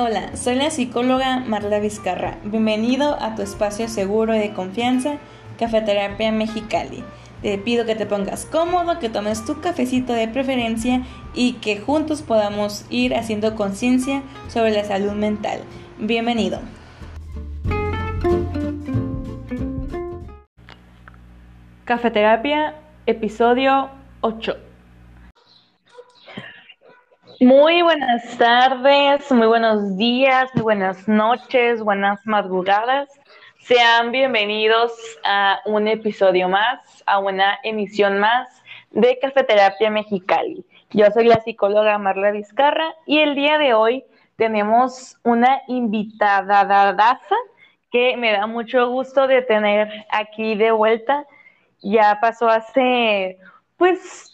Hola, soy la psicóloga Marla Vizcarra. Bienvenido a tu espacio seguro y de confianza, Cafeterapia Mexicali. Te pido que te pongas cómodo, que tomes tu cafecito de preferencia y que juntos podamos ir haciendo conciencia sobre la salud mental. Bienvenido. Cafeterapia, episodio 8. Muy buenas tardes, muy buenos días, muy buenas noches, buenas madrugadas. Sean bienvenidos a un episodio más, a una emisión más de Cafeterapia Mexicali. Yo soy la psicóloga Marla Vizcarra y el día de hoy tenemos una invitada que me da mucho gusto de tener aquí de vuelta. Ya pasó hace, pues,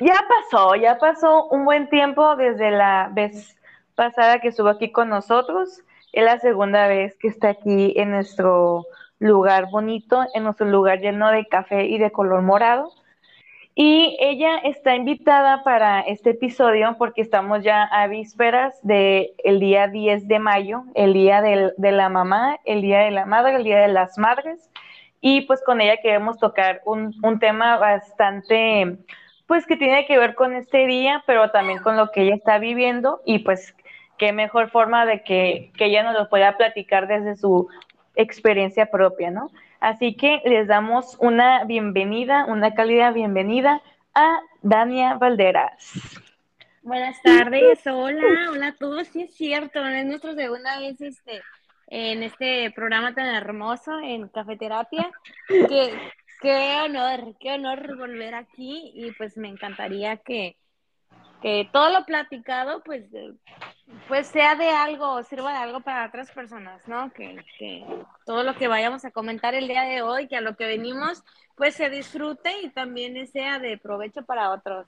ya pasó, ya pasó un buen tiempo desde la vez pasada que estuvo aquí con nosotros. Es la segunda vez que está aquí en nuestro lugar bonito, en nuestro lugar lleno de café y de color morado. Y ella está invitada para este episodio porque estamos ya a vísperas del el día 10 de mayo, el día de la mamá, el día de la madre, el día de las madres. Y pues con ella queremos tocar un, un tema bastante pues que tiene que ver con este día, pero también con lo que ella está viviendo y pues qué mejor forma de que, ella nos lo pueda platicar desde su experiencia propia, ¿no? Así que les damos una bienvenida, una cálida bienvenida a Dania Valderas. Buenas tardes, hola, hola a todos, sí es cierto, es nuestra segunda vez este, en este programa tan hermoso en Cafeterapia, que Qué honor, qué honor volver aquí y pues me encantaría que, todo lo platicado pues, pues sea de algo, sirva de algo para otras personas, ¿no? Que, que todo lo que vayamos a comentar el día de hoy, que a lo que venimos, pues se disfrute y también sea de provecho para otros.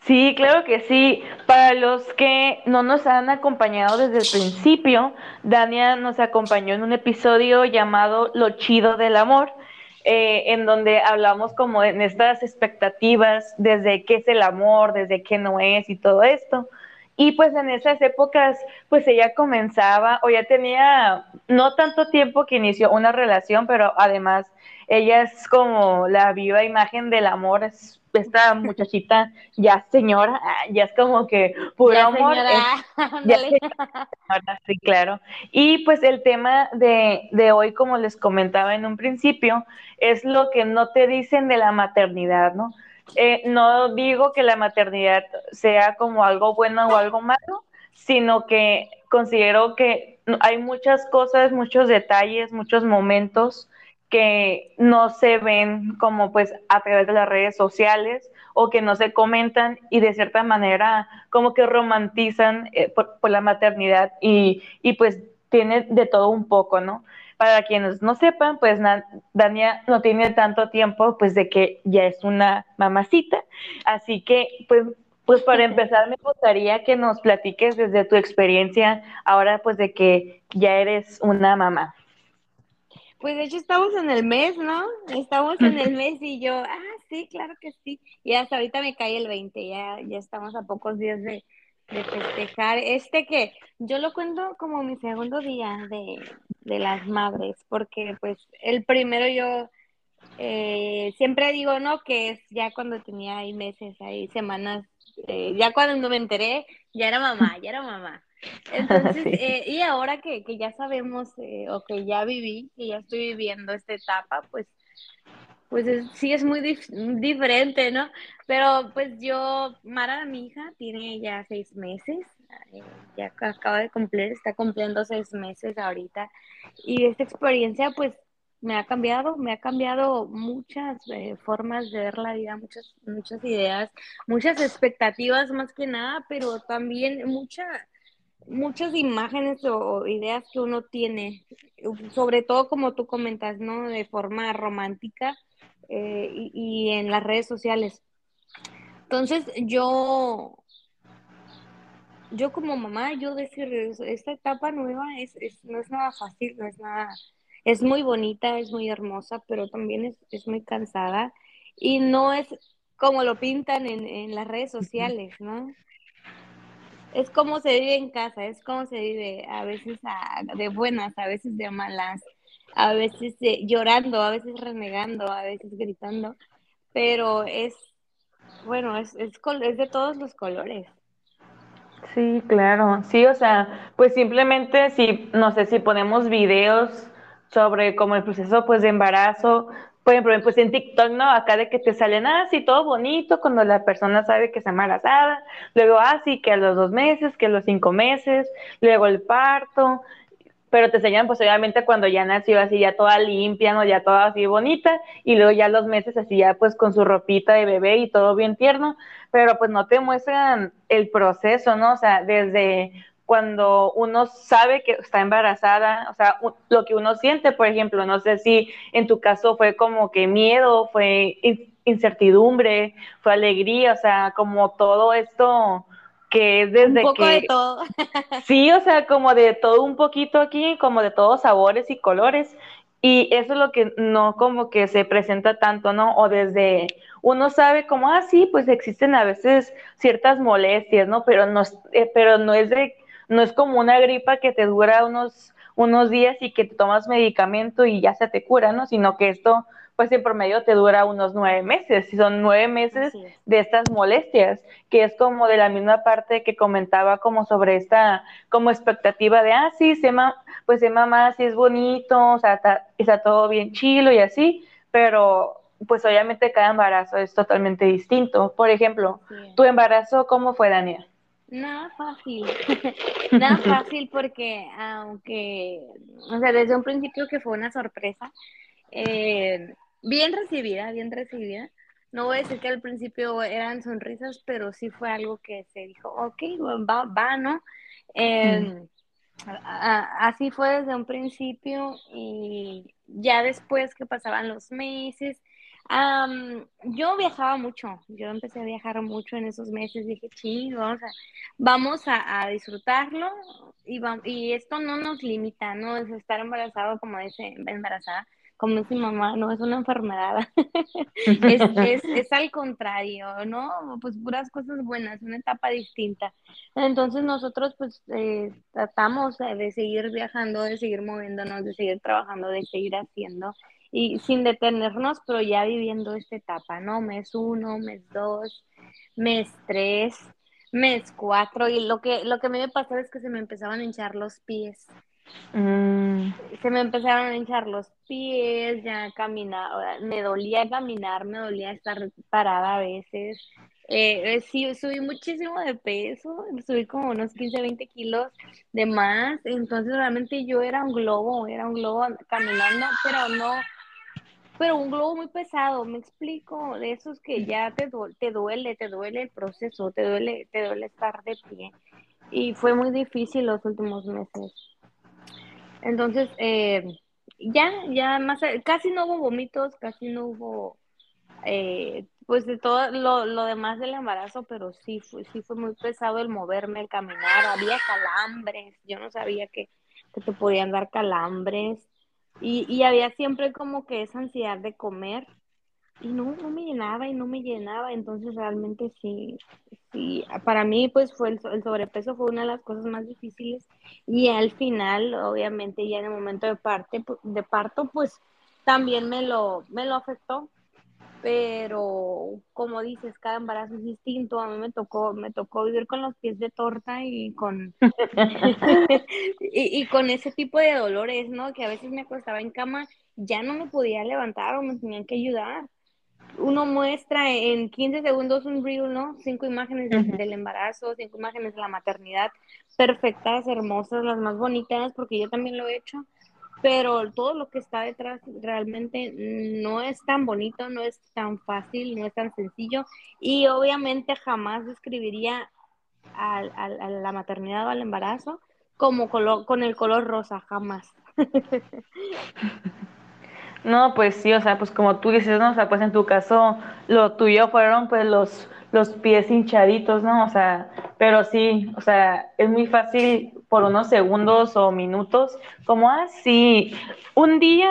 Sí, claro que sí. Para los que no nos han acompañado desde el principio, Dania nos acompañó en un episodio llamado Lo chido del amor. Eh, en donde hablamos como en estas expectativas desde qué es el amor, desde qué no es y todo esto. Y pues en esas épocas, pues ella comenzaba o ya tenía no tanto tiempo que inició una relación, pero además ella es como la viva imagen del amor, es esta muchachita ya señora, ya es como que puro amor. ya señora, sí, claro. Y pues el tema de, de hoy, como les comentaba en un principio, es lo que no te dicen de la maternidad, ¿no? Eh, no digo que la maternidad sea como algo bueno o algo malo, sino que considero que hay muchas cosas, muchos detalles, muchos momentos que no se ven como pues a través de las redes sociales o que no se comentan y de cierta manera como que romantizan eh, por, la maternidad y, y, pues tiene de todo un poco, ¿no? Para quienes no sepan, pues Dania no tiene tanto tiempo pues de que ya es una mamacita, así que pues pues para empezar me gustaría que nos platiques desde tu experiencia ahora pues de que ya eres una mamá. Pues de hecho estamos en el mes, ¿no? Estamos en el mes y yo, ah, sí, claro que sí. Y hasta ahorita me cae el 20, ya, ya estamos a pocos días de, festejar. Este que yo lo cuento como mi segundo día de, las madres, porque pues el primero yo eh, siempre digo, ¿no? Que es ya cuando tenía ahí meses, ahí semanas, eh, ya cuando me enteré, ya era mamá, ya era mamá. Entonces, eh, y ahora que, ya sabemos eh, o que ya viví, que ya estoy viviendo esta etapa, pues, pues sí es muy diferente, ¿no? Pero pues yo, Mara, mi hija, tiene ya seis meses, ya acaba de cumplir, está cumpliendo seis meses ahorita, y esta experiencia pues me ha cambiado, me ha cambiado muchas formas de ver la vida, muchas, muchas ideas, muchas expectativas más que nada, pero también mucha muchas imágenes o ideas que uno tiene, sobre todo como tú comentas, ¿no? De forma romántica eh, y, en las redes sociales. Entonces, yo, yo como mamá, yo decir, esta etapa nueva es, no es nada fácil, no es nada, es muy bonita, es muy hermosa, pero también es, es muy cansada y no es como lo pintan en, en las redes sociales, ¿no? es como se vive en casa, es como se vive a veces de buenas, a veces de malas, a veces llorando, a veces renegando, a veces gritando, pero es, bueno, es, es, es de todos los colores. Sí, claro, sí, o sea, pues simplemente si, no sé, si ponemos videos sobre como el proceso pues de embarazo, por ejemplo, pues en TikTok, ¿no? Acá de que te salen así ah, todo bonito cuando la persona sabe que está embarazada, luego así ah, que a los dos meses, que a los cinco meses, luego el parto, pero te enseñan pues obviamente cuando ya nació así ya toda limpia, ¿no? Ya toda así bonita, y luego ya los meses así ya pues con su ropita de bebé y todo bien tierno, pero pues no te muestran el proceso, ¿no? O sea, desde cuando uno sabe que está embarazada, o sea, lo que uno siente, por ejemplo, no sé si en tu caso fue como que miedo, fue incertidumbre, fue alegría, o sea, como todo esto que es desde un poco que... de todo. sí, o sea, como de todo un poquito aquí, como de todos sabores y colores. Y eso es lo que no como que se presenta tanto, ¿no? O desde uno sabe como, ah, sí, pues existen a veces ciertas molestias, ¿no? Pero no, eh, pero no es de, no es como una gripa que te dura unos, unos días y que te tomas medicamento y ya se te cura, ¿no? Sino que esto pues en promedio te dura unos nueve meses, y son nueve meses de estas molestias, que es como de la misma parte que comentaba como sobre esta como expectativa de, ah, sí, se pues se mamá, sí es bonito, o sea, está, todo bien chilo y así, pero pues obviamente cada embarazo es totalmente distinto. Por ejemplo, ¿tu embarazo cómo fue, Daniel? Nada fácil, nada fácil porque aunque, o sea, desde un principio que fue una sorpresa, eh, bien recibida, bien recibida. No voy a decir que al principio eran sonrisas, pero sí fue algo que se dijo, ok, va, va ¿no? Em, así fue desde un principio y ya después que pasaban los meses, yo viajaba mucho, yo empecé a viajar mucho en esos meses, dije, sí, vamos a, disfrutarlo y, esto no nos limita, ¿no? Es estar embarazado, como dice, embarazada, como dice mamá, no es una enfermedad, es, es, al contrario, ¿no? Pues puras cosas buenas, una etapa distinta. Entonces nosotros pues eh, tratamos de seguir viajando, de seguir moviéndonos, de seguir trabajando, de seguir haciendo y sin detenernos, pero ya viviendo esta etapa, ¿no? Mes uno, mes dos, mes tres, mes cuatro y lo que, lo que a mí me pasó es que se me empezaban a hinchar los pies. Mm. Se me empezaron a hinchar los pies, ya caminaba, me dolía caminar, me dolía estar parada a veces. Eh, sí, subí muchísimo de peso, subí como unos 15, 20 kilos de más, entonces realmente yo era un globo, era un globo caminando, pero no, pero un globo muy pesado, me explico, de esos que ya te, te duele, te duele el proceso, te duele, te duele estar de pie. Y fue muy difícil los últimos meses. Entonces, eh, ya, ya más, casi no hubo vómitos, casi no hubo, eh, pues de todo lo, lo, demás del embarazo, pero sí fue, sí fue muy pesado el moverme, el caminar, había calambres, yo no sabía que, que te podían dar calambres, y, y había siempre como que esa ansiedad de comer, y no, no me llenaba y no me llenaba, entonces realmente sí, sí, para mí pues fue el, sobrepeso fue una de las cosas más difíciles y al final, obviamente ya en el momento de, parte, de parto, pues también me lo, me lo afectó, pero como dices, cada embarazo es distinto, a mí me tocó, me tocó vivir con los pies de torta y con, y, y con ese tipo de dolores, ¿no? Que a veces me acostaba en cama, ya no me podía levantar o me tenían que ayudar uno muestra en 15 segundos un reel, ¿no? Cinco imágenes del embarazo, cinco imágenes de la maternidad, perfectas, hermosas, las más bonitas, porque yo también lo he hecho, pero todo lo que está detrás realmente no es tan bonito, no es tan fácil, no es tan sencillo, y obviamente jamás describiría a, a la maternidad o al embarazo como color, con el color rosa, jamás. No, pues sí, o sea, pues como tú dices, ¿no? O sea, pues en tu caso lo tuyo fueron pues los, los pies hinchaditos, ¿no? O sea, pero sí, o sea, es muy fácil por unos segundos o minutos, como así, ah, un día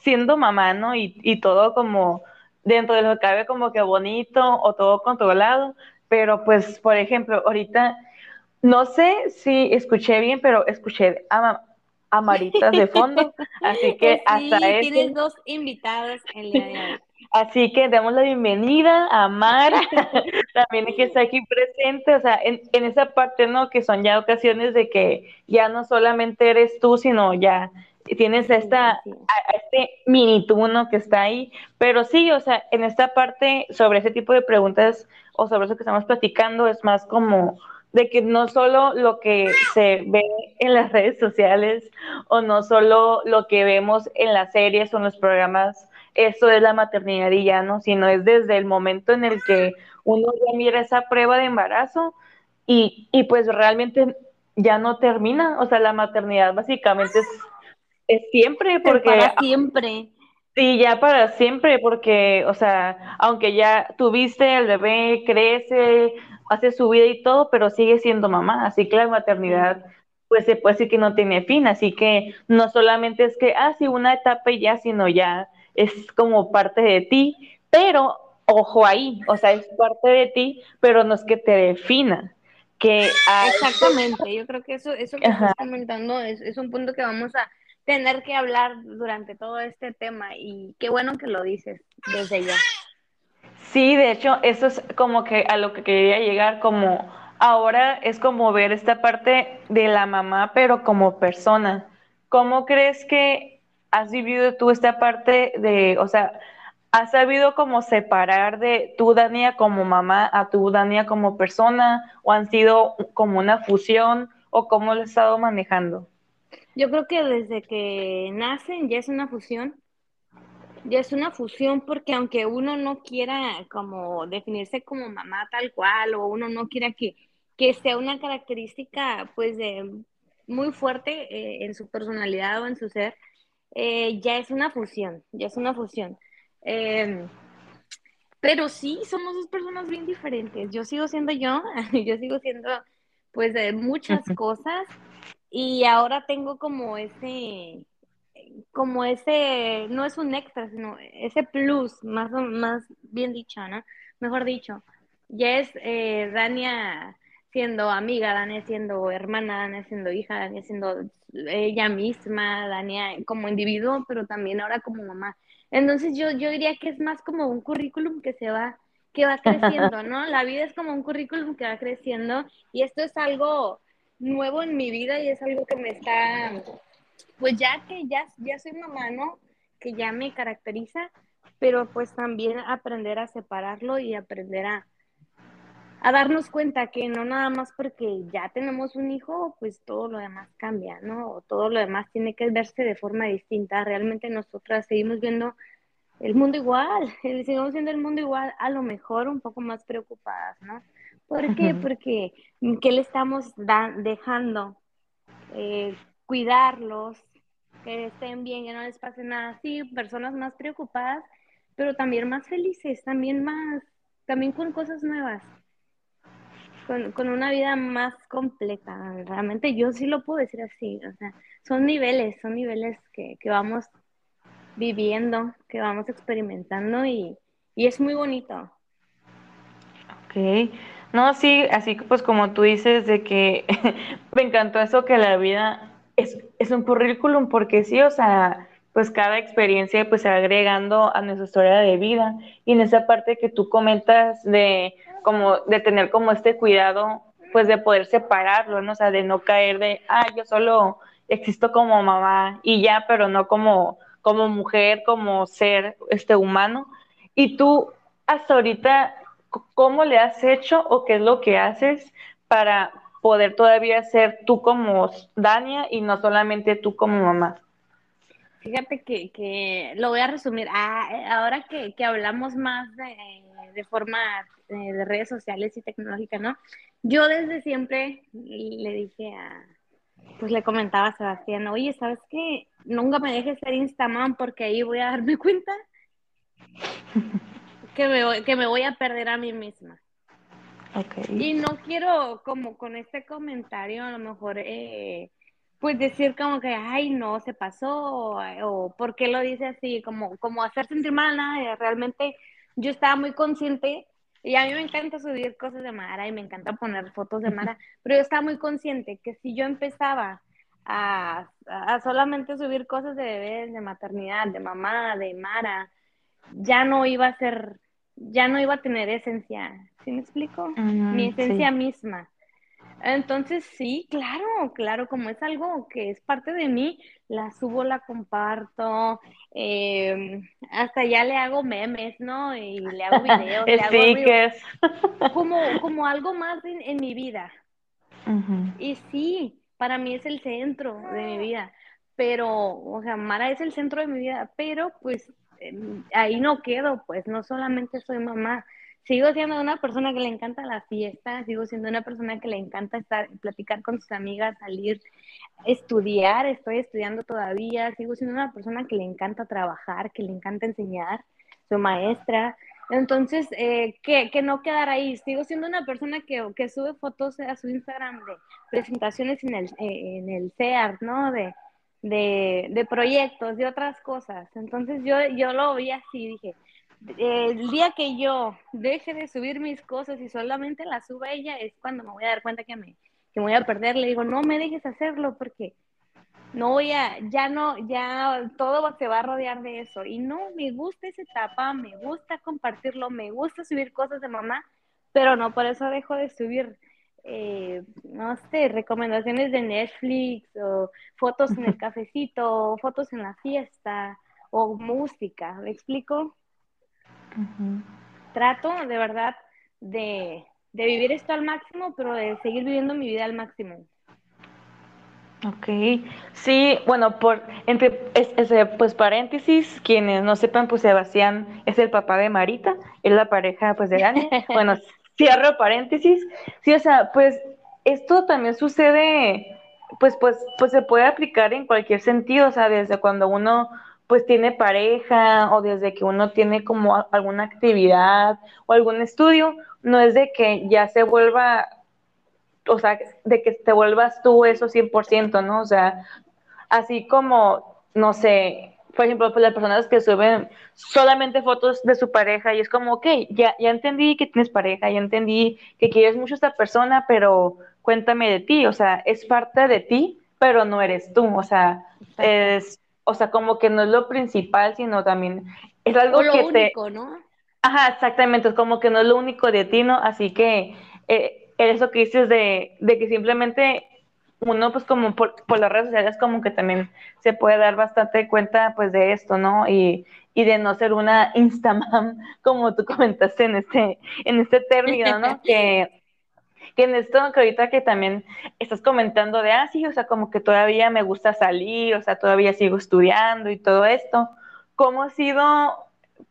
siendo mamá, ¿no? Y, y todo como dentro de lo que cabe como que bonito o todo controlado, pero pues, por ejemplo, ahorita No sé si escuché bien, pero escuché a, a Marita de fondo, así que hasta sí, tienes dos invitados de hoy. Así que damos la bienvenida a Mara, también que está aquí presente, o sea, en, en, esa parte, ¿no? Que son ya ocasiones de que ya no solamente eres tú, sino ya tienes esta, a, este mini tú, ¿no? Que está ahí, pero sí, o sea, en esta parte sobre ese tipo de preguntas o sobre eso que estamos platicando es más como de que no solo lo que se ve en las redes sociales o no solo lo que vemos en las series o en los programas, eso es la maternidad y ya no, sino es desde el momento en el que uno ya mira esa prueba de embarazo y, y pues realmente ya no termina, o sea, la maternidad básicamente es, es siempre porque... Para siempre. Sí, ya para siempre, porque, o sea, aunque ya tuviste el bebé, crece, hace su vida y todo, pero sigue siendo mamá, así que la maternidad, pues se puede decir que no tiene fin, así que no solamente es que, ah, sí, una etapa y ya, sino ya es como parte de ti, pero ojo ahí, o sea, es parte de ti, pero no es que te defina. Que Exactamente, yo creo que eso, eso que estás comentando es, es un punto que vamos a tener que hablar durante todo este tema y qué bueno que lo dices desde ya. Sí, de hecho, eso es como que a lo que quería llegar, como ahora es como ver esta parte de la mamá, pero como persona. ¿Cómo crees que has vivido tú esta parte de, o sea, has sabido como separar de tu Dania como mamá a tu Dania como persona o han sido como una fusión o cómo lo has estado manejando? Yo creo que desde que nacen ya es una fusión. Ya es una fusión porque aunque uno no quiera como definirse como mamá tal cual o uno no quiera que, que sea una característica pues muy fuerte eh, en su personalidad o en su ser, eh, ya es una fusión, ya es una fusión. Em, pero sí, somos dos personas bien diferentes. Yo sigo siendo yo, yo sigo siendo pues de muchas cosas y ahora tengo como ese, como ese, no es un extra, sino ese plus, más, más bien dicho, ¿no? Mejor dicho, ya es eh, Dania siendo amiga, Dania siendo hermana, Dania siendo hija, Dania siendo ella misma, Dania como individuo, pero también ahora como mamá. Entonces yo, yo diría que es más como un currículum que se va, que va creciendo, ¿no? La vida es como un currículum que va creciendo y esto es algo nuevo en mi vida y es algo que me está, pues ya que ya, ya soy mamá, ¿no? Que ya me caracteriza, pero pues también aprender a separarlo y aprender a, a darnos cuenta que no nada más porque ya tenemos un hijo, pues todo lo demás cambia, ¿no? O todo lo demás tiene que verse de forma distinta. Realmente nosotras seguimos viendo el mundo igual, seguimos viendo el mundo igual, a lo mejor un poco más preocupadas, ¿no? ¿Por qué? Porque ¿qué le estamos dejando? Eh, cuidarlos, que estén bien, que no les pase nada. Sí, personas más preocupadas, pero también más felices, también más, también con cosas nuevas. Con, con, una vida más completa. Realmente yo sí lo puedo decir así. O sea, son niveles, son niveles que, que vamos viviendo, que vamos experimentando y, y es muy bonito. Ok. No, sí, así pues como tú dices de que me encantó eso que la vida es, es un currículum porque sí, o sea, pues cada experiencia pues agregando a nuestra historia de vida y en esa parte que tú comentas de como de tener como este cuidado pues de poder separarlo. O sea, de no caer de, ah, yo solo existo como mamá y ya, pero no como como mujer, como ser este humano. Y tú hasta ahorita ¿cómo le has hecho o qué es lo que haces para poder todavía ser tú como Dania y no solamente tú como mamá? Fíjate que, lo voy a resumir. Ah, eh, ahora que, hablamos más de, forma eh, de redes sociales y tecnológicas, ¿no? Yo desde siempre le dije a, pues le comentaba a Sebastián, oye, ¿sabes qué? Nunca me dejes ser Instagram porque ahí voy a darme cuenta que me, voy, que me voy a perder a mí misma. Okay. Y no quiero, como con este comentario, a lo mejor, eh, pues decir como que, ay, no, se pasó, o, por qué lo dice así, como, como hacer sentir mal a nadie. Realmente yo estaba muy consciente Y a mí me encanta subir cosas de Mara y me encanta poner fotos de Mara, pero yo estaba muy consciente que si yo empezaba a, a solamente subir cosas de bebés, de maternidad, de mamá, de Mara, ya no iba a ser, ya no iba a tener esencia, ¿sí me explico? Mi esencia misma. Entonces, sí, claro, claro, como es algo que es parte de mí, la subo, la comparto, em, hasta ya le hago memes, ¿no? Y le hago videos, le hago como, como algo más en, mi vida. Y sí, para mí es el centro de mi vida, pero, o sea, Mara es el centro de mi vida, pero pues em, ahí no quedo, pues no solamente soy mamá, sigo siendo una persona que le encanta la fiesta, sigo siendo una persona que le encanta estar, platicar con sus amigas, salir, estudiar, estoy estudiando todavía, sigo siendo una persona que le encanta trabajar, que le encanta enseñar, soy maestra. Entonces, eh, que, que, no quedar ahí. Sigo siendo una persona que, que, sube fotos a su Instagram de presentaciones en el, eh, en el CEAR, ¿no? De, de, de, proyectos, de otras cosas. Entonces, yo, yo lo vi así, dije, el día que yo deje de subir mis cosas y solamente las suba ella es cuando me voy a dar cuenta que me, que voy a perder. Le digo, no me dejes hacerlo porque no voy a, ya no, ya todo se va a rodear de eso. Y no, me gusta esa etapa, me gusta compartirlo, me gusta subir cosas de mamá, pero no por eso dejo de subir, eh, no sé, recomendaciones de Netflix o fotos en el cafecito, o fotos en la fiesta o música. ¿Me explico? Trato de verdad de, vivir esto al máximo, pero de seguir viviendo mi vida al máximo. Ok, sí, bueno, por entre ese, pues paréntesis, quienes no sepan, pues Sebastián es el papá de Marita, es la pareja pues de Dani. bueno, cierro paréntesis. Sí, o sea, pues esto también sucede, pues, pues, pues se puede aplicar en cualquier sentido, o sea, desde cuando uno pues tiene pareja o desde que uno tiene como alguna actividad o algún estudio, no es de que ya se vuelva, o sea, de que te vuelvas tú eso 100%, ¿no? O sea, así como, no sé, por ejemplo, pues las personas que suben solamente fotos de su pareja y es como, ok, ya, ya entendí que tienes pareja, ya entendí que quieres mucho a esta persona, pero cuéntame de ti, o sea, es parte de ti, pero no eres tú, o sea, es o sea, como que no es lo principal, sino también es algo lo que único, ¿no? Ajá, exactamente, es como que no es lo único de ti, ¿no? Así que eh, eso que dices de, de, que simplemente uno, pues como por, las redes sociales, como que también se puede dar bastante cuenta, pues, de esto, ¿no? Y, y de no ser una Instagram, como tú comentaste en este, en este término, ¿no? que que en esto que ahorita que también estás comentando de, ah, o sea, como que todavía me gusta salir, o sea, todavía sigo estudiando y todo esto, ¿cómo ha sido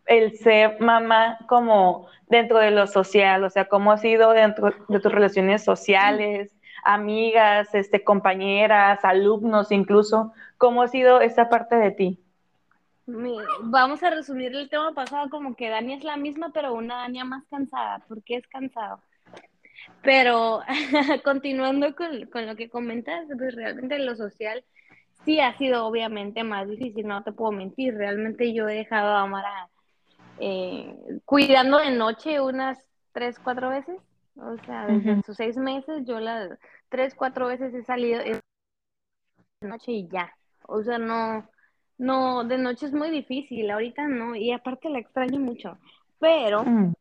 el ser mamá como dentro de lo social? O sea, ¿cómo ha sido dentro de tus relaciones sociales, amigas, este, compañeras, alumnos incluso? ¿Cómo ha sido esa parte de ti? Vamos a resumir el tema pasado como que Dani es la misma, pero una Dani más cansada. ¿Por qué es cansado? Pero continuando con, con, lo que comentas, pues realmente lo social sí ha sido obviamente más difícil, no te puedo mentir. Realmente yo he dejado a Amara eh, cuidando de noche unas tres, cuatro veces. O sea, desde sus seis meses yo las tres, cuatro veces he salido de noche y ya. O sea, no, no, de noche es muy difícil, ahorita no, y aparte la extraño mucho. Pero mm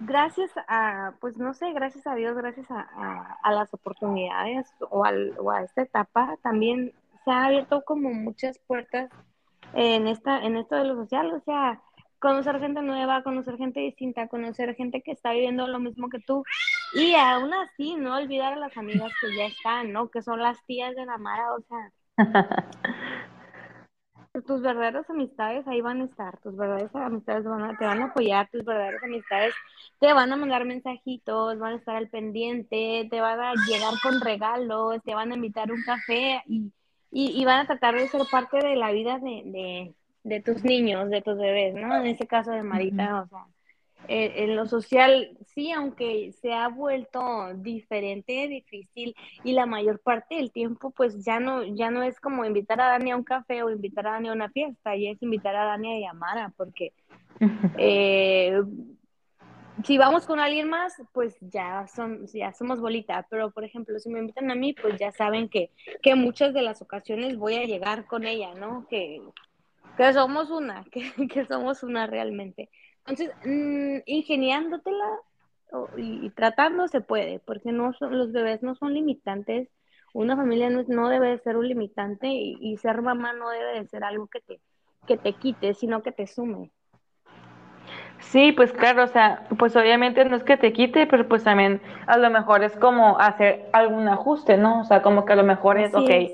gracias a, pues no sé, gracias a Dios, gracias a, las oportunidades o, o, a esta etapa, también se ha abierto como muchas puertas en, esta, en esto de lo social, o sea, conocer gente nueva, conocer gente distinta, conocer gente que está viviendo lo mismo que tú y aún así no olvidar a las amigas que ya están, ¿no? Que son las tías de la Mara, o sea. tus verdaderas amistades ahí van a estar, tus verdaderas amistades van te van a apoyar, tus verdaderas amistades te van a mandar mensajitos, van a estar al pendiente, te van a llegar con regalos, te van a invitar un café y, y, van a tratar de ser parte de la vida de, de, tus niños, de tus bebés, ¿no? En este caso de Marita, o sea, eh, en lo social, sí, aunque se ha vuelto diferente, difícil, y la mayor parte del tiempo, pues ya no, ya no es como invitar a Dani a un café o invitar a Dani a una fiesta, ya es invitar a Dani a Yamara, porque eh, si vamos con alguien más, pues ya, son, ya somos bolita, pero por ejemplo, si me invitan a mí, pues ya saben que, que muchas de las ocasiones voy a llegar con ella, ¿no? Que, que somos una, que, que somos una realmente. Entonces, mmm, ingeniándotela y, y, tratando se puede, porque no son, los bebés no son limitantes, una familia no, no debe ser un limitante y, y, ser mamá no debe de ser algo que te, que te quite, sino que te sume. Sí, pues claro, o sea, pues obviamente no es que te quite, pero pues también a lo mejor es como hacer algún ajuste, ¿no? O sea, como que a lo mejor es, Así ok, es.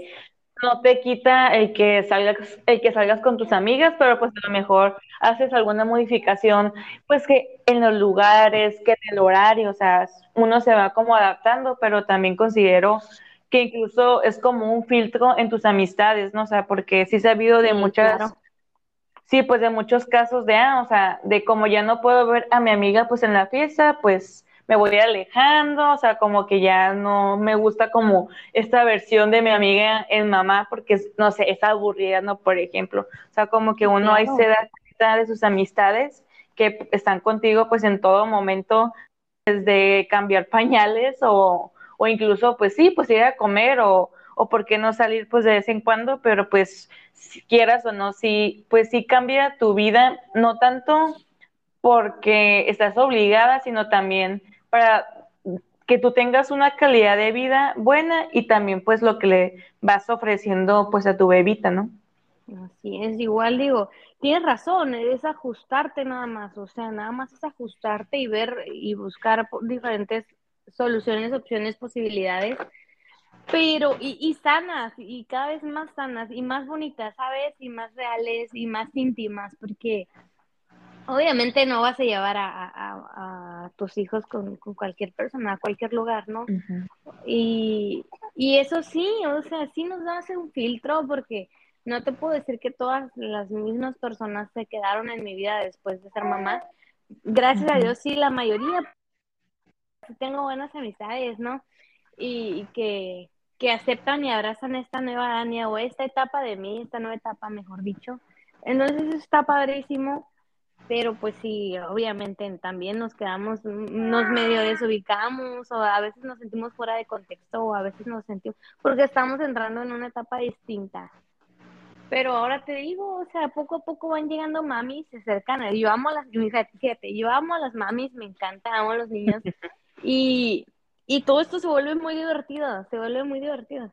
No te quita el que salgas, el que salgas con tus amigas, pero pues a lo mejor haces alguna modificación, pues que en los lugares, que en el horario, o sea, uno se va como adaptando, pero también considero que incluso es como un filtro en tus amistades, ¿no? O sea, porque sí se ha habido de muchas... Claro sí, pues de muchos casos de, ah, o sea, de como ya no puedo ver a mi amiga pues en la fiesta, pues me voy alejando, o sea, como que ya no me gusta como esta versión de mi amiga en mamá, porque, no sé, es aburrida, ¿no? Por ejemplo, o sea, como que uno ahí se da cuenta de sus amistades que están contigo pues en todo momento, desde cambiar pañales o, o incluso, pues sí, pues ir a comer o, o por qué no salir pues de vez en cuando, pero pues si quieras o no, sí, pues sí cambia tu vida, no tanto porque estás obligada, sino también para que tú tengas una calidad de vida buena y también pues lo que le vas ofreciendo pues a tu bebita, ¿no? Así es, igual digo, tienes razón, es ajustarte nada más, o sea, nada más es ajustarte y ver y buscar diferentes soluciones, opciones, posibilidades pero y, y, sanas y cada vez más sanas y más bonitas, ¿sabes? Y más reales y más íntimas, porque obviamente no vas a llevar a, a, a tus hijos con, con, cualquier persona, a cualquier lugar, ¿no? Uh -huh. y, y, eso sí, o sea, sí nos da un filtro porque no te puedo decir que todas las mismas personas se quedaron en mi vida después de ser mamá. Gracias uh -huh. a Dios, sí, la mayoría tengo buenas amistades, ¿no? Y, y que, que aceptan y abrazan esta nueva Dania o esta etapa de mí, esta nueva etapa, mejor dicho. Entonces eso está padrísimo, pero pues sí, obviamente también nos quedamos, nos medio desubicamos o a veces nos sentimos fuera de contexto o a veces nos sentimos, porque estamos entrando en una etapa distinta. Pero ahora te digo, o sea, poco a poco van llegando mamis, se acercan. Yo amo a las, fíjate, yo amo a las mamis, me encanta, amo a los niños. Y, y todo esto se vuelve muy divertido, se vuelve muy divertido.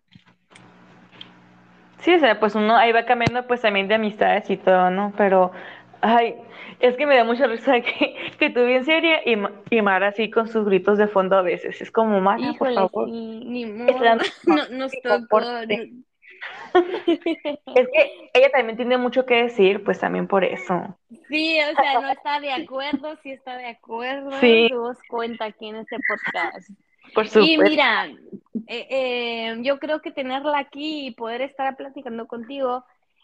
Sí, o sea, pues uno ahí va cambiando pues también de amistades y todo, ¿no? Pero, ay, es que me da mucha risa que, que tú bien seria y, y Mara así con sus gritos de fondo a veces. Es como, Mara, Híjole, por favor. Sí, ni modo. No, nos tocó. es que ella también tiene mucho que decir, pues también por eso. Sí, o sea, no está de acuerdo, sí está de acuerdo. Sí. Cuenta aquí en este podcast. Por supuesto. Y mira, eh, eh, yo creo que tenerla aquí y poder estar platicando contigo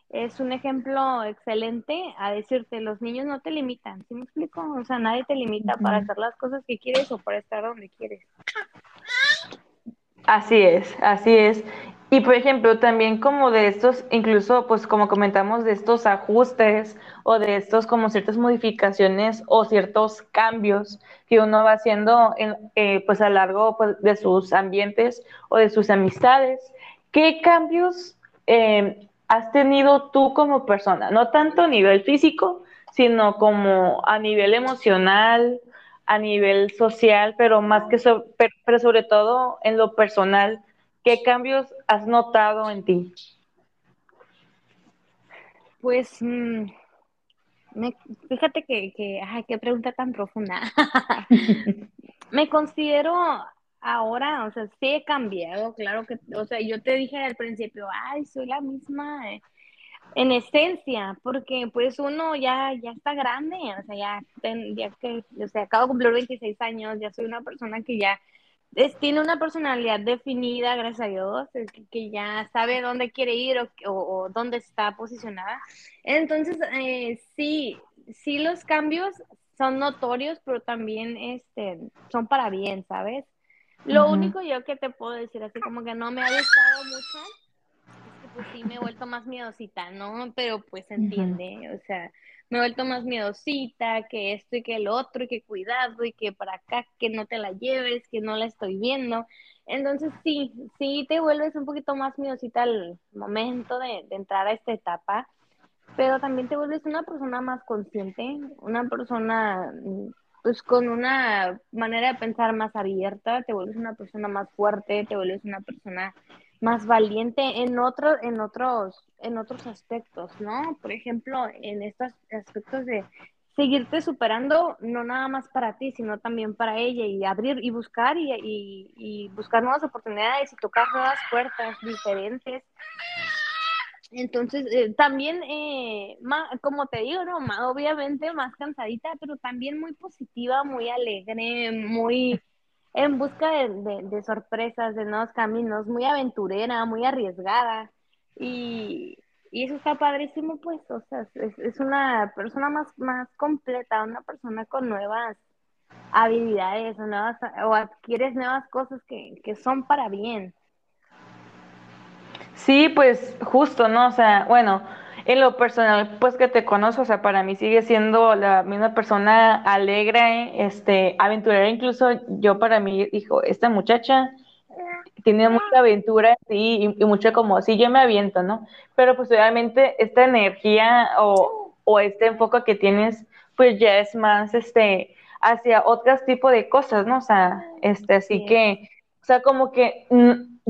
es un ejemplo excelente a decirte, los niños no te limitan, ¿sí me explico? O sea, nadie te limita para hacer las cosas que quieres o para estar donde quieres. Así es, así es. Y por ejemplo, también como de estos, incluso pues como comentamos, de estos ajustes o de estos como ciertas modificaciones o ciertos cambios que uno va haciendo en, eh, pues a lo largo pues, de sus ambientes o de sus amistades. ¿Qué cambios eh, has tenido tú como persona? No tanto a nivel físico, sino como a nivel emocional, a nivel social, pero más que sobre todo en lo personal ¿Qué cambios has notado en ti? Pues, mmm, me, fíjate que, ay, qué pregunta tan profunda. me considero ahora, o sea, sí he cambiado, claro que, o sea, yo te dije al principio, ay, soy la misma eh, en esencia, porque pues uno ya, ya está grande, o sea, ya, ya que, o sea, acabo de cumplir 26 años, ya soy una persona que ya es, tiene una personalidad definida, gracias a Dios, que, ya sabe dónde quiere ir o, o, o dónde está posicionada. Entonces, eh, sí, sí los cambios son notorios, pero también este, son para bien, ¿sabes? Lo uh -huh. único yo que te puedo decir, así como que no me ha gustado mucho, es que pues sí me he vuelto más miedosita, ¿no? Pero pues se entiende, uh -huh. o sea, me he vuelto más miedosita, que esto y que el otro, y que cuidado, y que para acá, que no te la lleves, que no la estoy viendo. Entonces sí, sí te vuelves un poquito más miedosita al momento de, de entrar a esta etapa, pero también te vuelves una persona más consciente, una persona pues con una manera de pensar más abierta, te vuelves una persona más fuerte, te vuelves una persona más valiente en otros, en otros, en otros aspectos, ¿no? Por ejemplo, en estos aspectos de seguirte superando, no nada más para ti, sino también para ella, y abrir y buscar y, y buscar nuevas oportunidades y tocar nuevas puertas diferentes entonces, eh, también, eh, como te digo, ¿no? obviamente más cansadita, pero también muy positiva, muy alegre, muy en busca de, sorpresas, de nuevos caminos, muy aventurera, muy arriesgada. Y, eso está padrísimo, pues, o sea, es, una persona más, más completa, una persona con nuevas habilidades o, nuevas, o adquieres nuevas cosas que, que son para bien. Sí, pues justo, ¿no? O sea, bueno, en lo personal, pues que te conozco, o sea, para mí sigue siendo la misma persona alegre, este, aventurera, incluso yo para mí dijo, esta muchacha tiene mucha aventura, sí, y, mucho como, sí, yo me aviento, ¿no? Pero pues obviamente esta energía o, o este enfoque que tienes, pues ya es más, este, hacia otros tipos de cosas, ¿no? O sea, este, así que, o sea, como que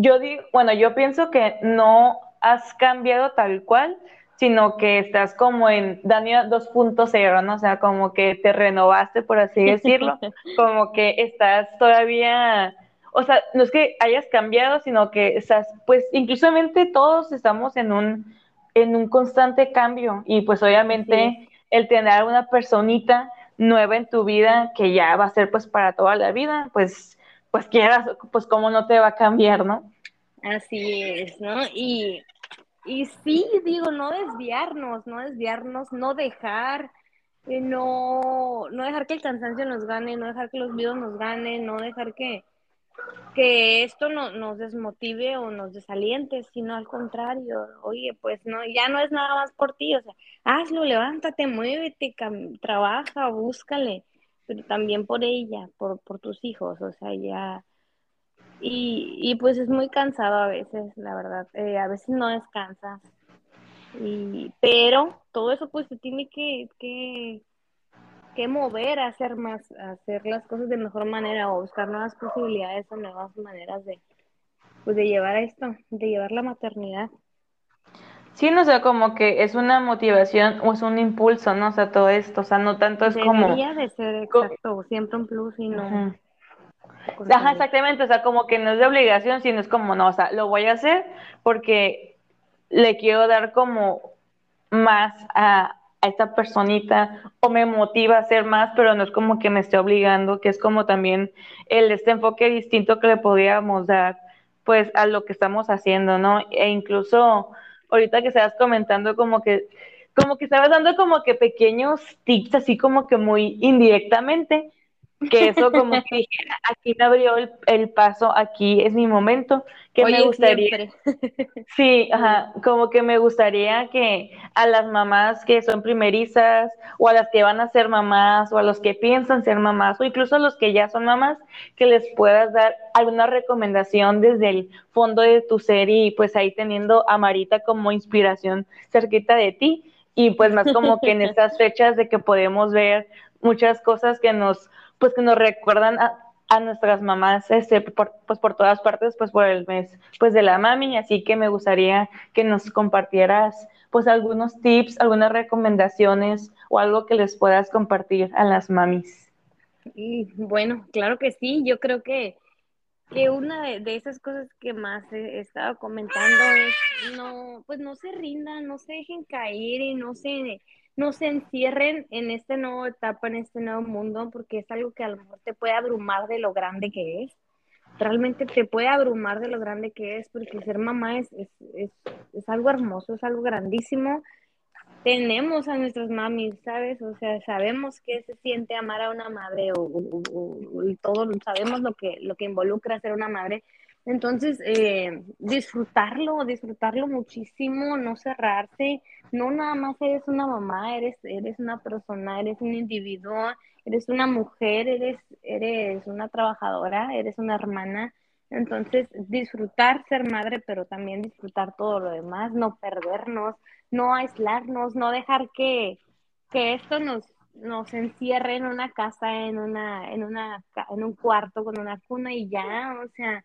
yo digo, bueno, yo pienso que no has cambiado tal cual, sino que estás como en Daniel 2.0, ¿no? O sea, como que te renovaste, por así decirlo, como que estás todavía, o sea, no es que hayas cambiado, sino que estás, pues, inclusivamente todos estamos en un, en un constante cambio y pues obviamente el tener una personita nueva en tu vida que ya va a ser pues para toda la vida, pues pues quieras, pues cómo no te va a cambiar, ¿no? Así es, ¿no? Y, y sí, digo, no desviarnos, no desviarnos, no dejar, eh, no, no dejar que el cansancio nos gane, no dejar que los miedos nos ganen, no dejar que, que esto no, nos desmotive o nos desaliente, sino al contrario, oye, pues no, ya no es nada más por ti, o sea, hazlo, levántate, muévete, trabaja, búscale, pero también por ella, por, por tus hijos, o sea, ya... Y, y pues es muy cansado a veces, la verdad, eh, a veces no descansas. Y, pero todo eso pues se tiene que, que, que mover a hacer más, a hacer las cosas de mejor manera o buscar nuevas posibilidades o nuevas maneras de, pues de llevar esto, de llevar la maternidad. Sí, no sé, como que es una motivación o es un impulso, ¿no? O sea, todo esto, o sea, no tanto es como... Debería de ser exacto, siempre un plus y no... Ajá, exactamente, o sea, como que no es de obligación, sino es como, no, o sea, lo voy a hacer porque le quiero dar como más a, a esta personita o me motiva a hacer más, pero no es como que me esté obligando, que es como también el este enfoque distinto que le podríamos dar pues a lo que estamos haciendo, ¿no? E incluso ahorita que estabas comentando como que, como que estabas dando como que pequeños tips, así como que muy indirectamente, que eso como que dije, aquí me abrió el, paso, aquí es mi momento, que me gustaría. Sí, ajá, como que me gustaría que a las mamás que son primerizas, o a las que van a ser mamás, o a los que piensan ser mamás, o incluso a los que ya son mamás, que les puedas dar alguna recomendación desde el fondo de tu ser y pues ahí teniendo a Marita como inspiración cerquita de ti. Y pues más como que en estas fechas de que podemos ver muchas cosas que nos pues que nos recuerdan a, nuestras mamás este, por, pues por todas partes, pues por el mes pues de la mami, así que me gustaría que nos compartieras pues algunos tips, algunas recomendaciones o algo que les puedas compartir a las mamis. Bueno, claro que sí, yo creo que, que una de, de, esas cosas que más he estado comentando es no, pues no se rindan, no se dejen caer y no se no se encierren en esta nueva etapa, en este nuevo mundo, porque es algo que a lo te puede abrumar de lo grande que es. Realmente te puede abrumar de lo grande que es, porque ser mamá es, es, es, es algo hermoso, es algo grandísimo. tenemos a nuestras mamis, ¿sabes? O sea, sabemos qué se siente amar a una madre o, todo, sabemos lo que, lo que involucra ser una madre. Entonces, eh, disfrutarlo, disfrutarlo muchísimo, no cerrarse, no nada más eres una mamá, eres, eres una persona, eres un individuo, eres una mujer, eres, eres una trabajadora, eres una hermana. Entonces, disfrutar ser madre, pero también disfrutar todo lo demás, no perdernos, no aislarnos, no dejar que, que esto nos, nos encierre en una casa, en una, en una, en un cuarto con una cuna y ya, o sea,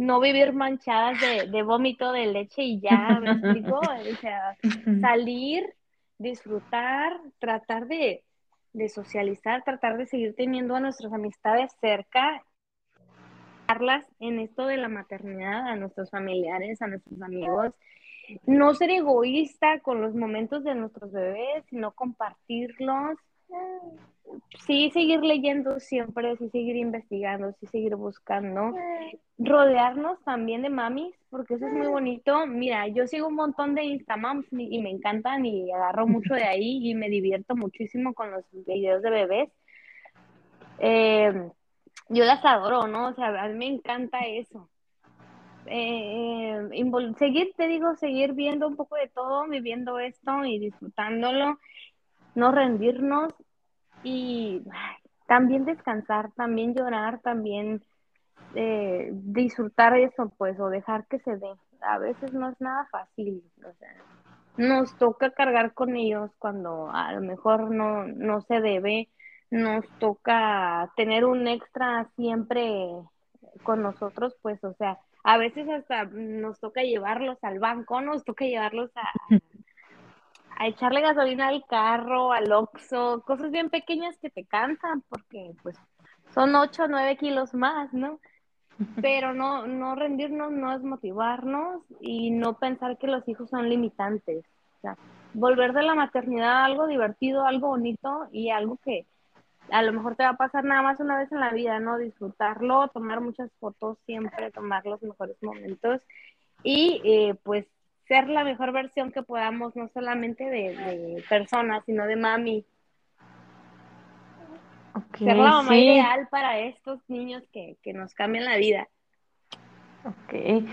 no vivir manchadas de, de vómito de leche y ya, ¿me explico? O sea, salir, disfrutar, tratar de, de socializar, tratar de seguir teniendo a nuestras amistades cerca, en esto de la maternidad, a nuestros familiares, a nuestros amigos, no ser egoísta con los momentos de nuestros bebés, sino compartirlos. Sí, seguir leyendo siempre, sí, seguir investigando, sí, seguir buscando. Rodearnos también de mamis, porque eso es muy bonito. Mira, yo sigo un montón de Instamams y me encantan y agarro mucho de ahí y me divierto muchísimo con los videos de bebés. Eh, yo las adoro, ¿no? O sea, a mí me encanta eso. Eh, seguir, te digo, seguir viendo un poco de todo, viviendo esto y disfrutándolo, no rendirnos y también descansar, también llorar, también eh, disfrutar eso, pues, o dejar que se dé. A veces no es nada fácil, o sea, nos toca cargar con ellos cuando a lo mejor no, no se debe, nos toca tener un extra siempre con nosotros, pues, o sea, a veces hasta nos toca llevarlos al banco, nos toca llevarlos a, a echarle gasolina al carro, al oxo, cosas bien pequeñas que te cansan porque pues son 8 o 9 kilos más, ¿no? Pero no, no rendirnos, no es motivarnos y no pensar que los hijos son limitantes. O sea, volver de la maternidad algo divertido, algo bonito y algo que, a lo mejor te va a pasar nada más una vez en la vida, ¿no? Disfrutarlo, tomar muchas fotos siempre, tomar los mejores momentos y eh, pues ser la mejor versión que podamos, no solamente de, de personas, sino de mami. ser la mamá ideal para estos niños que, que nos cambian la vida. Ok.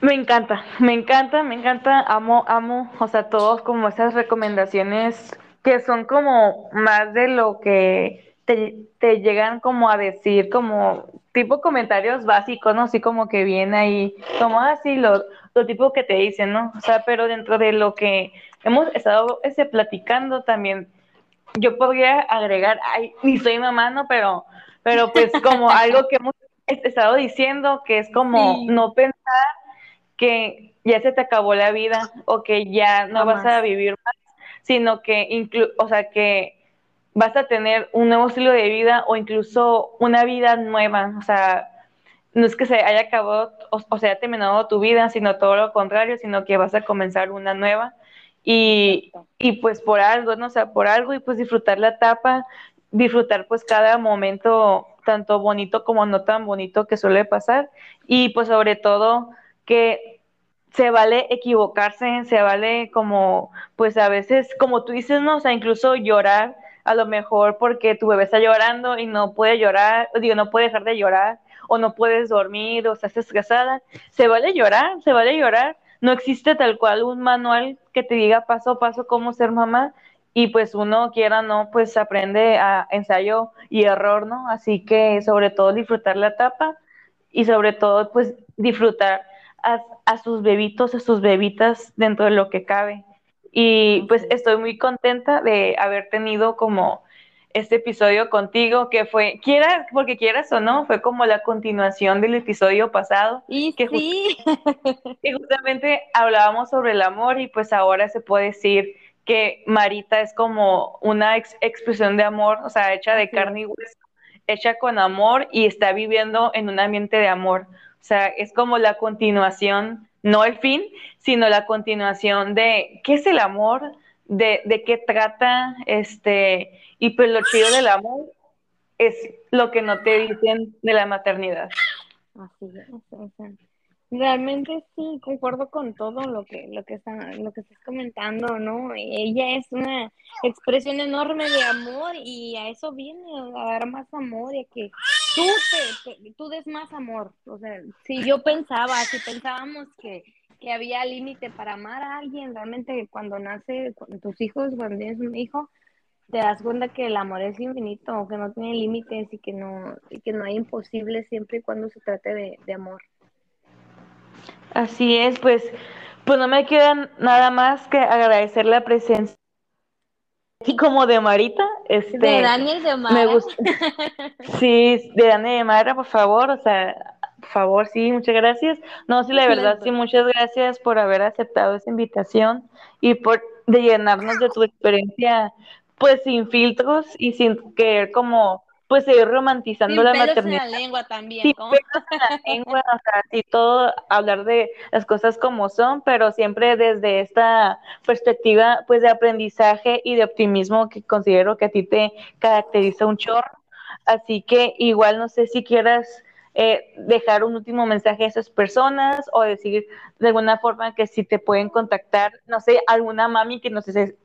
Me encanta, me encanta, me encanta, amo, amo, o sea, todos como esas recomendaciones que son como más de lo que te, llegan como a decir, como tipo comentarios básicos, ¿no? Así como que viene ahí, como así lo, lo tipo que te dicen, ¿no? O sea, pero dentro de lo que hemos estado ese, platicando también, yo podría agregar, ay, ni soy mamá, ¿no? Pero, pero pues como algo que hemos estado diciendo, que es como no pensar que ya se te acabó la vida o que ya no vas a vivir más sino que, inclu o sea, que vas a tener un nuevo estilo de vida o incluso una vida nueva. O sea, no es que se haya acabado o, se haya terminado tu vida, sino todo lo contrario, sino que vas a comenzar una nueva. Y, y pues por algo, ¿no? O sea, por algo y pues disfrutar la etapa, disfrutar pues cada momento, tanto bonito como no tan bonito que suele pasar. Y pues sobre todo que se vale equivocarse, se vale como, pues a veces, como tú dices, no, o sea, incluso llorar, a lo mejor porque tu bebé está llorando y no puede llorar, digo, no puede dejar de llorar, o no puedes dormir, o estás estresada, se vale llorar, se vale llorar, no existe tal cual un manual que te diga paso a paso cómo ser mamá, y pues uno quiera no, pues aprende a ensayo y error, ¿no? Así que sobre todo disfrutar la etapa y sobre todo pues disfrutar a, sus bebitos, a sus bebitas dentro de lo que cabe. Y pues estoy muy contenta de haber tenido como este episodio contigo, que fue, quieras, porque quieras o no, fue como la continuación del episodio pasado. Y que, sí. justamente hablábamos sobre el amor y pues ahora se puede decir que Marita es como una expresión de amor, o sea, hecha de carne y hueso, hecha con amor y está viviendo en un ambiente de amor. O sea, es como la continuación, no el fin, sino la continuación de qué es el amor, de, de qué trata, este, y pues lo chido del amor es lo que no te dicen de la maternidad. Así es, Realmente sí, concuerdo con todo lo que, lo que está, lo que estás comentando, ¿no? Ella es una expresión enorme de amor y a eso viene, a dar más amor y a que tú te, tú des más amor. O sea, si yo pensaba, si pensábamos que, que había límite para amar a alguien, realmente cuando nace tus hijos, cuando tienes un hijo, te das cuenta que el amor es infinito, que no tiene límites y que no, y que no hay imposible siempre y cuando se trate de, de amor. Así es, pues, pues no me queda nada más que agradecer la presencia y como de Marita, este, de Dani y de Mara. Me gusta. Sí, de Dani y de Mara, por favor, o sea, favor, sí, muchas gracias. No, sí, la verdad, sí, muchas gracias por haber aceptado esa invitación y por de llenarnos de tu experiencia, pues sin filtros y sin querer como pues seguir romantizando la maternidad. En la lengua también. Sí, pelos en la lengua, o sea, sí, todo hablar de las cosas como son, pero siempre desde esta perspectiva, pues, de aprendizaje y de optimismo que considero que a ti te caracteriza un chorro. Así que igual no sé si quieras eh, dejar un último mensaje a esas personas o decir de alguna forma que si te pueden contactar, no sé, alguna mami que nos esté,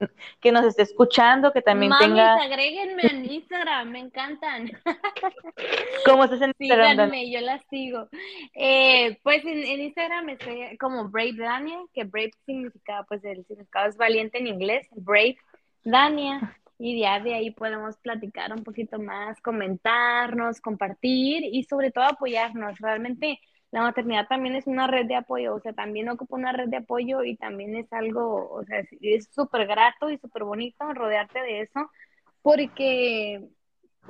que nos esté escuchando, que también Mamis, tenga... agréguenme en Instagram, me encantan. ¿Cómo estás en Instagram? Síganme, yo las sigo. Eh, pues en, Instagram estoy como Brave Dania, que Brave significa, pues el significado es valiente en inglés, Brave Dania y ya de ahí podemos platicar un poquito más, comentarnos, compartir y sobre todo apoyarnos. Realmente la maternidad también es una red de apoyo, o sea, también ocupa una red de apoyo y también es algo, o sea, es súper grato y súper bonito rodearte de eso, porque,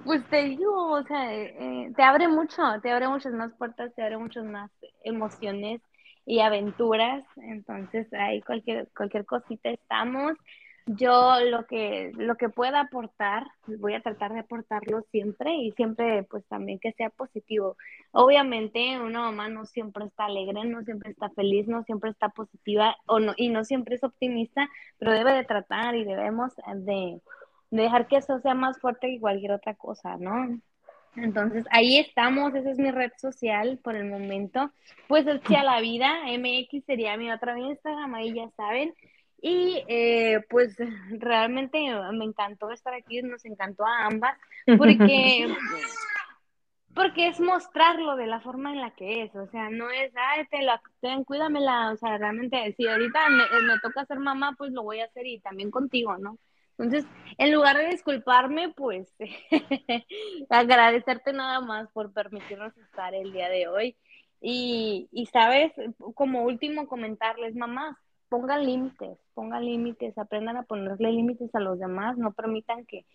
pues te digo, o sea, eh, te abre mucho, te abre muchas más puertas, te abre muchas más emociones y aventuras, entonces ahí cualquier, cualquier cosita estamos. Yo lo que, lo que pueda aportar, voy a tratar de aportarlo siempre y siempre pues también que sea positivo. Obviamente una mamá no siempre está alegre, no siempre está feliz, no siempre está positiva o no, y no siempre es optimista, pero debe de tratar y debemos de, dejar que eso sea más fuerte que cualquier otra cosa, ¿no? Entonces, ahí estamos, esa es mi red social por el momento. Pues el a la vida, MX sería mi otra Instagram, ahí ya saben. Y eh, pues realmente me encantó estar aquí, nos encantó a ambas, porque, porque es mostrarlo de la forma en la que es, o sea, no es, ay, te la, ten, cuídamela, o sea, realmente, si ahorita me, me toca ser mamá, pues lo voy a hacer y también contigo, ¿no? Entonces, en lugar de disculparme, pues agradecerte nada más por permitirnos estar el día de hoy. Y, y sabes, como último comentarles, mamás, pongan límites, pongan límites, aprendan a ponerle límites a los demás, no permitan que,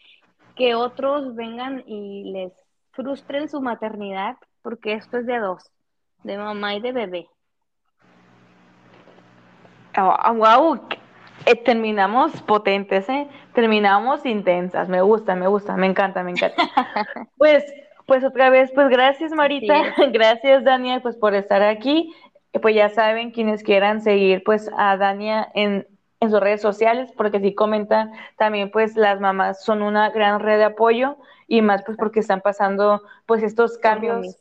que otros vengan y les frustren su maternidad, porque esto es de dos, de mamá y de bebé. wow, eh, terminamos potentes, ¿eh? terminamos intensas, me gusta, me gusta, me encanta, me encanta. pues, pues otra vez, pues gracias Marita, gracias Daniel, pues por estar aquí pues ya saben quienes quieran seguir pues a Dania en, en sus redes sociales, porque si comentan también pues las mamás son una gran red de apoyo y más pues porque están pasando pues estos cambios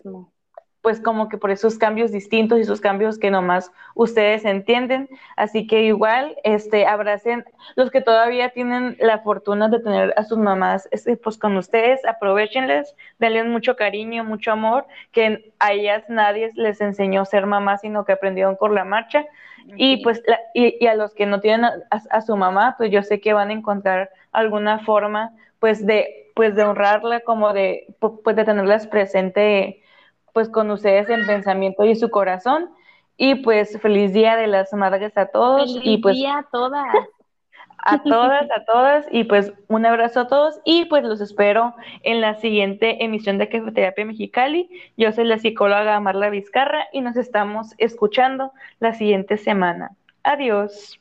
pues como que por esos cambios distintos y esos cambios que nomás ustedes entienden. Así que igual, este, abracen los que todavía tienen la fortuna de tener a sus mamás este, pues con ustedes, aprovechenles, denles mucho cariño, mucho amor, que a ellas nadie les enseñó a ser mamá, sino que aprendieron por la marcha. Y pues, y, a los que no tienen a, su mamá, pues yo sé que van a encontrar alguna forma, pues de, pues de honrarla, como de, pues de tenerlas presente pues con ustedes en pensamiento y su corazón. Y pues feliz día de las madres a todos. Feliz y pues, día a todas. A todas, a todas. Y pues un abrazo a todos. Y pues los espero en la siguiente emisión de Terapia Mexicali. Yo soy la psicóloga Marla Vizcarra y nos estamos escuchando la siguiente semana. Adiós.